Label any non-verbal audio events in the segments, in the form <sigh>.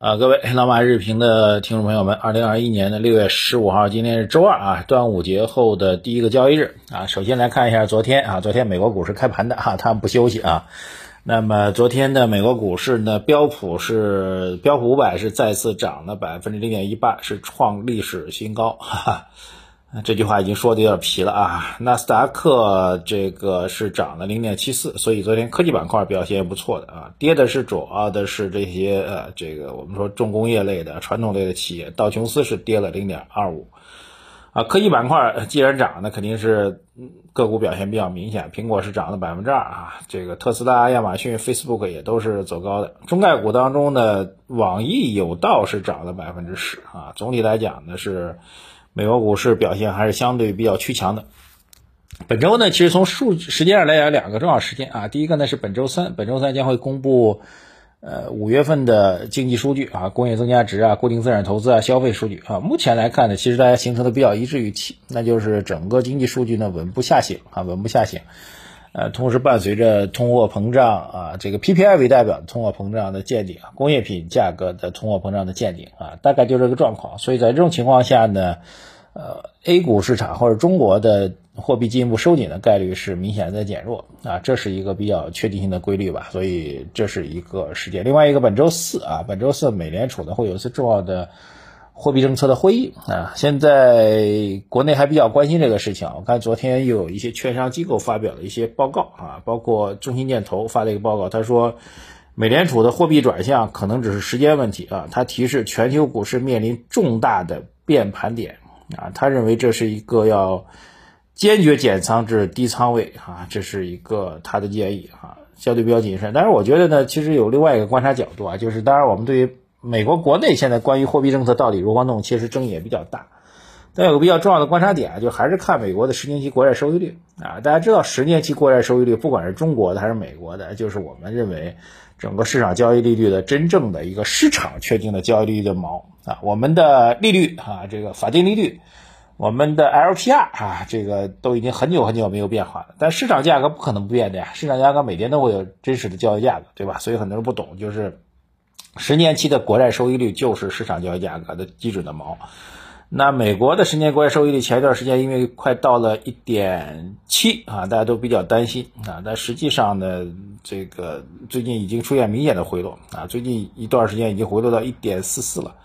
啊，各位老马日评的听众朋友们，二零二一年的六月十五号，今天是周二啊，端午节后的第一个交易日啊。首先来看一下昨天啊，昨天美国股市开盘的哈，他们不休息啊。那么昨天的美国股市呢，标普是标普五百是再次涨了百分之零点一八，是创历史新高，哈哈。这句话已经说的有点皮了啊！纳斯达克这个是涨了零点七四，所以昨天科技板块表现也不错的啊。跌的是主要的是这些呃，这个我们说重工业类的、传统类的企业。道琼斯是跌了零点二五，啊，科技板块既然涨，那肯定是个股表现比较明显。苹果是涨了百分之二啊，这个特斯拉、亚马逊、Facebook 也都是走高的。中概股当中呢，网易有道是涨了百分之十啊。总体来讲呢是。美国股市表现还是相对比较趋强的。本周呢，其实从数时间上来讲，两个重要时间啊。第一个呢是本周三，本周三将会公布呃五月份的经济数据啊，工业增加值啊，固定资产投资啊，消费数据啊。目前来看呢，其实大家形成的比较一致预期，那就是整个经济数据呢稳步下行啊，稳步下行。呃，同时伴随着通货膨胀啊，这个 PPI 为代表的通货膨胀的见顶，工业品价格的通货膨胀的见顶啊，大概就这个状况。所以在这种情况下呢，呃，A 股市场或者中国的货币进一步收紧的概率是明显在减弱啊，这是一个比较确定性的规律吧。所以这是一个事件。另外一个，本周四啊，本周四美联储呢会有一次重要的。货币政策的会议啊，现在国内还比较关心这个事情。我看昨天又有一些券商机构发表了一些报告啊，包括中信建投发了一个报告，他说美联储的货币转向可能只是时间问题啊。他提示全球股市面临重大的变盘点啊，他认为这是一个要坚决减仓至低仓位啊，这是一个他的建议啊，相对比较谨慎。但是我觉得呢，其实有另外一个观察角度啊，就是当然我们对于。美国国内现在关于货币政策到底如何弄，其实争议也比较大。但有个比较重要的观察点啊，就还是看美国的十年期国债收益率啊。大家知道，十年期国债收益率，不管是中国的还是美国的，就是我们认为整个市场交易利率的真正的一个市场确定的交易利率的锚啊。我们的利率啊，这个法定利率，我们的 LPR 啊，这个都已经很久很久没有变化了。但市场价格不可能不变的呀，市场价格每天都会有真实的交易价格，对吧？所以很多人不懂，就是。十年期的国债收益率就是市场交易价格的基准的锚。那美国的十年国债收益率前一段时间因为快到了一点七啊，大家都比较担心啊。但实际上呢，这个最近已经出现明显的回落啊，最近一段时间已经回落到一点四四了。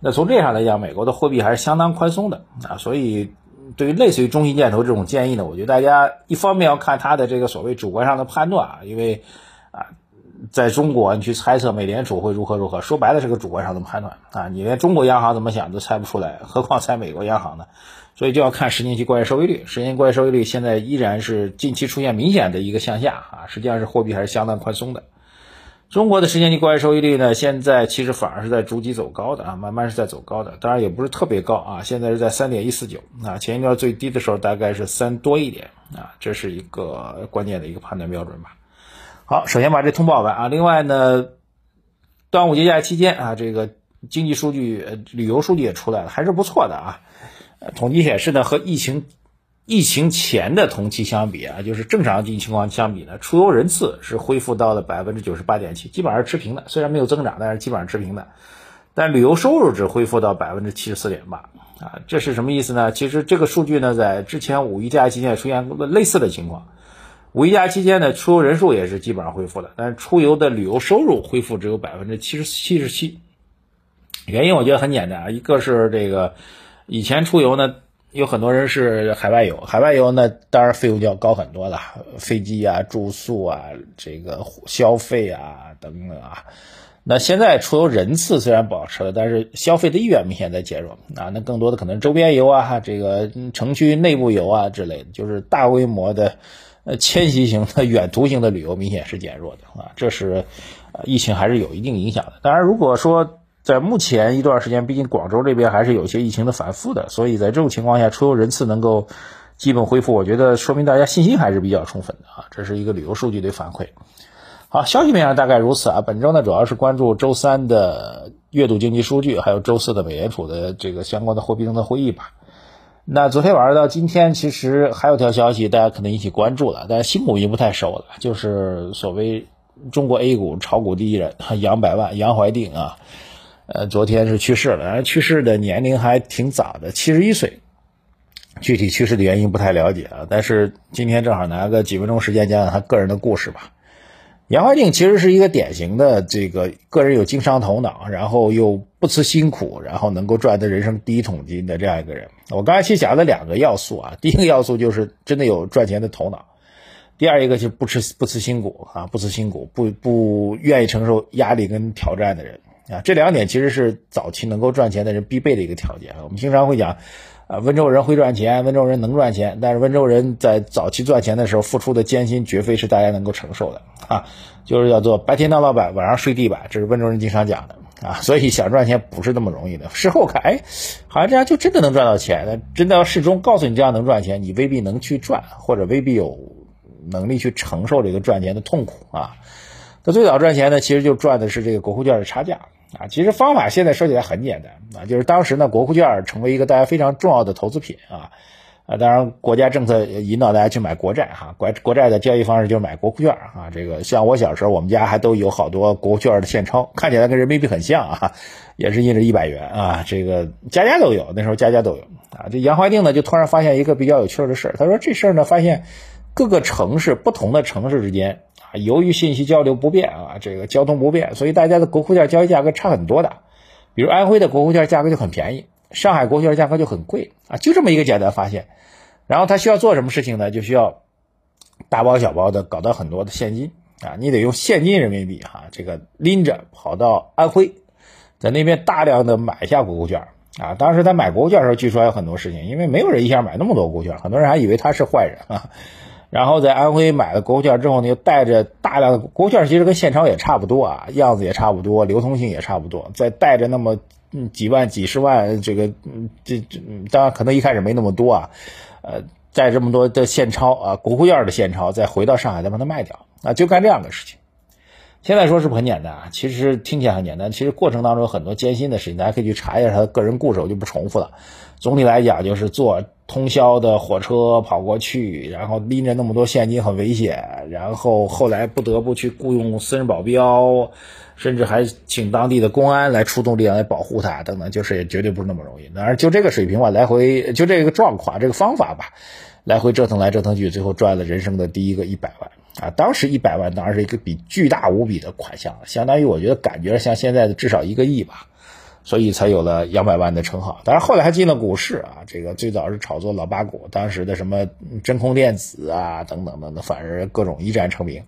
那从这上来讲，美国的货币还是相当宽松的啊。所以对于类似于中信建投这种建议呢，我觉得大家一方面要看他的这个所谓主观上的判断啊，因为。在中国，你去猜测美联储会如何如何，说白了是个主观上的判断啊！你连中国央行怎么想都猜不出来，何况猜美国央行呢？所以就要看十年期国债收益率。十年期国债收益率现在依然是近期出现明显的一个向下啊，实际上是货币还是相当宽松的。中国的十年期国债收益率呢，现在其实反而是在逐级走高的啊，慢慢是在走高的，当然也不是特别高啊，现在是在三点一四九啊，前一段最低的时候大概是三多一点啊，这是一个关键的一个判断标准吧。好，首先把这通报完啊。另外呢，端午节假期间啊，这个经济数据、呃旅游数据也出来了，还是不错的啊。统计显示呢，和疫情疫情前的同期相比啊，就是正常经济情况相比呢，出游人次是恢复到了百分之九十八点七，基本上是持平的。虽然没有增长，但是基本上持平的。但旅游收入只恢复到百分之七十四点八啊，这是什么意思呢？其实这个数据呢，在之前五一假期间也出现过类似的情况。五一假期间呢，出游人数也是基本上恢复了，但是出游的旅游收入恢复只有百分之七十七十七。原因我觉得很简单啊，一个是这个以前出游呢，有很多人是海外游，海外游呢当然费用就要高很多了，飞机啊、住宿啊、这个消费啊等等啊。那现在出游人次虽然保持了，但是消费的意愿明显在减弱啊。那更多的可能周边游啊，这个城区内部游啊之类的，就是大规模的。呃，迁徙型的远途型的旅游明显是减弱的啊，这是呃疫情还是有一定影响的。当然，如果说在目前一段时间，毕竟广州这边还是有些疫情的反复的，所以在这种情况下，出游人次能够基本恢复，我觉得说明大家信心还是比较充分的啊，这是一个旅游数据的反馈。好，消息面上大概如此啊。本周呢，主要是关注周三的月度经济数据，还有周四的美联储的这个相关的货币政策会议吧。那昨天晚上到今天，其实还有条消息，大家可能引起关注了，但是新股已经不太熟了，就是所谓中国 A 股炒股第一人杨百万杨怀定啊，呃，昨天是去世了，然后去世的年龄还挺早的，七十一岁。具体去世的原因不太了解啊，但是今天正好拿个几分钟时间讲讲他个人的故事吧。杨怀定其实是一个典型的这个个人有经商头脑，然后又不辞辛苦，然后能够赚得人生第一桶金的这样一个人。我刚才其实讲了两个要素啊，第一个要素就是真的有赚钱的头脑，第二一个就不辞不辞辛苦啊，不辞辛苦，不不愿意承受压力跟挑战的人啊，这两点其实是早期能够赚钱的人必备的一个条件。我们经常会讲。啊，温州人会赚钱，温州人能赚钱，但是温州人在早期赚钱的时候付出的艰辛，绝非是大家能够承受的啊！就是叫做白天当老板，晚上睡地板，这是温州人经常讲的啊。所以想赚钱不是那么容易的。事后看，哎，好像这样就真的能赚到钱。那真的要始终告诉你这样能赚钱，你未必能去赚，或者未必有能力去承受这个赚钱的痛苦啊。那最早赚钱呢，其实就赚的是这个国库券的差价。啊，其实方法现在说起来很简单啊，就是当时呢，国库券成为一个大家非常重要的投资品啊，啊，当然国家政策引导大家去买国债哈，国国债的交易方式就是买国库券啊，这个像我小时候，我们家还都有好多国库券的现钞，看起来跟人民币很像啊，也是印着一百元啊，这个家家都有，那时候家家都有啊。这杨怀定呢，就突然发现一个比较有趣的事，他说这事儿呢，发现各个城市不同的城市之间。啊，由于信息交流不便啊，这个交通不便，所以大家的国库券交易价格差很多的。比如安徽的国库券价格就很便宜，上海国库券价格就很贵啊，就这么一个简单发现。然后他需要做什么事情呢？就需要大包小包的搞到很多的现金啊，你得用现金人民币哈，这个拎着跑到安徽，在那边大量的买下国库券啊。当时他买国库券的时候，据说还有很多事情，因为没有人一下买那么多国库券，很多人还以为他是坏人啊。然后在安徽买了国库券之后呢，又带着大量的国库券，其实跟现钞也差不多啊，样子也差不多，流通性也差不多。再带着那么几万、几十万，这个这这，当然可能一开始没那么多啊，呃，带这么多的现钞啊，国库券的现钞，再回到上海再把它卖掉啊，就干这样的事情。现在说是不是很简单啊，其实听起来很简单，其实过程当中有很多艰辛的事情，大家可以去查一下他的个人故事，我就不重复了。总体来讲，就是坐通宵的火车跑过去，然后拎着那么多现金很危险，然后后来不得不去雇佣私人保镖，甚至还请当地的公安来出动力量来保护他，等等，就是也绝对不是那么容易。当然，就这个水平吧，来回就这个状况，这个方法吧，来回折腾来折腾去，最后赚了人生的第一个一百万。啊，当时一百万当然是一个比巨大无比的款项，相当于我觉得感觉像现在的至少一个亿吧，所以才有了两百万的称号。当然后来还进了股市啊，这个最早是炒作老八股，当时的什么真空电子啊等等等等，反而各种一战成名，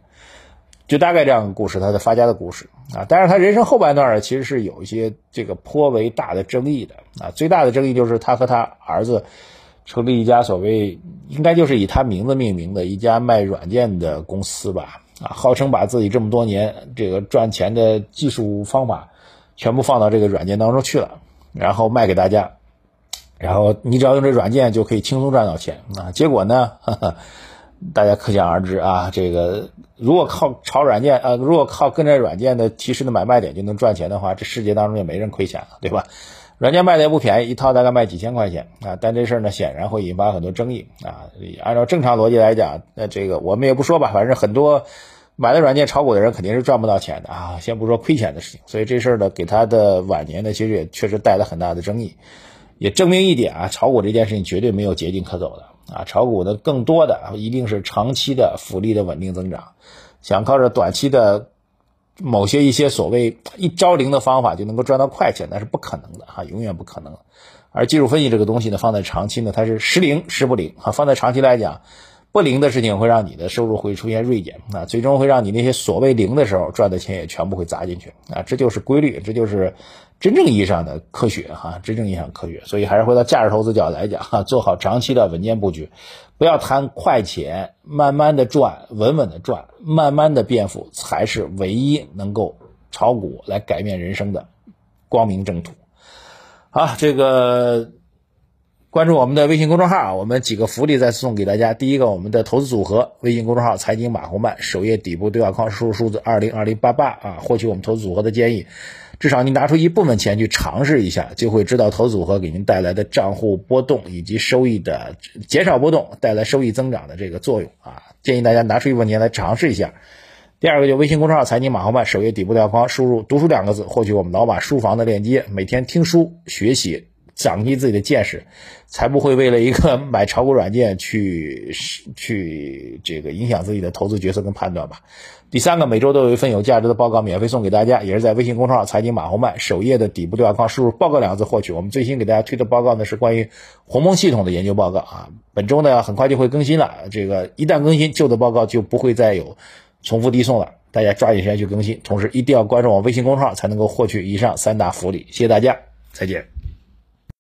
就大概这样的故事，他的发家的故事啊。但是他人生后半段，其实是有一些这个颇为大的争议的啊，最大的争议就是他和他儿子。成立一家所谓应该就是以他名字命名的一家卖软件的公司吧，啊，号称把自己这么多年这个赚钱的技术方法全部放到这个软件当中去了，然后卖给大家，然后你只要用这软件就可以轻松赚到钱啊。结果呢，大家可想而知啊，这个如果靠炒软件啊，如果靠跟着软件的提示的买卖点就能赚钱的话，这世界当中也没人亏钱了，对吧？软件卖的也不便宜，一套大概卖几千块钱啊！但这事儿呢，显然会引发很多争议啊。按照正常逻辑来讲，那这个我们也不说吧，反正很多买了软件炒股的人肯定是赚不到钱的啊。先不说亏钱的事情，所以这事儿呢，给他的晚年呢，其实也确实带来很大的争议，也证明一点啊，炒股这件事情绝对没有捷径可走的啊。炒股呢，更多的一定是长期的复利的稳定增长，想靠着短期的。某些一些所谓一招灵的方法就能够赚到快钱，那是不可能的哈，永远不可能。而技术分析这个东西呢，放在长期呢，它是时灵时不灵啊。放在长期来讲，不灵的事情会让你的收入会出现锐减啊，最终会让你那些所谓灵的时候赚的钱也全部会砸进去啊。这就是规律，这就是真正意义上的科学哈，真正意义上科学。所以还是回到价值投资角度来讲哈，做好长期的稳健布局。不要贪快钱，慢慢的赚，稳稳的赚，慢慢的变富，才是唯一能够炒股来改变人生的光明正途。好，这个关注我们的微信公众号，我们几个福利再送给大家。第一个，我们的投资组合微信公众号财经马红漫首页底部对话框输入数字二零二零八八啊，获取我们投资组合的建议。至少你拿出一部分钱去尝试一下，就会知道投资组合给您带来的账户波动以及收益的减少波动带来收益增长的这个作用啊！建议大家拿出一部分钱来尝试一下，第二个就微信公众号财经马红漫首页底部对话框输入“读书”两个字，获取我们老马书房的链接，每天听书学习。长进自己的见识，才不会为了一个 <laughs> 买炒股软件去去这个影响自己的投资决策跟判断吧。第三个，每周都有一份有价值的报告免费送给大家，也是在微信公众号财经马红漫首页的底部对话框输入“报告”两个字获取。我们最新给大家推的报告呢是关于鸿蒙系统的研究报告啊，本周呢很快就会更新了。这个一旦更新，旧的报告就不会再有重复递送了，大家抓紧时间去更新，同时一定要关注我微信公众号才能够获取以上三大福利。谢谢大家，再见。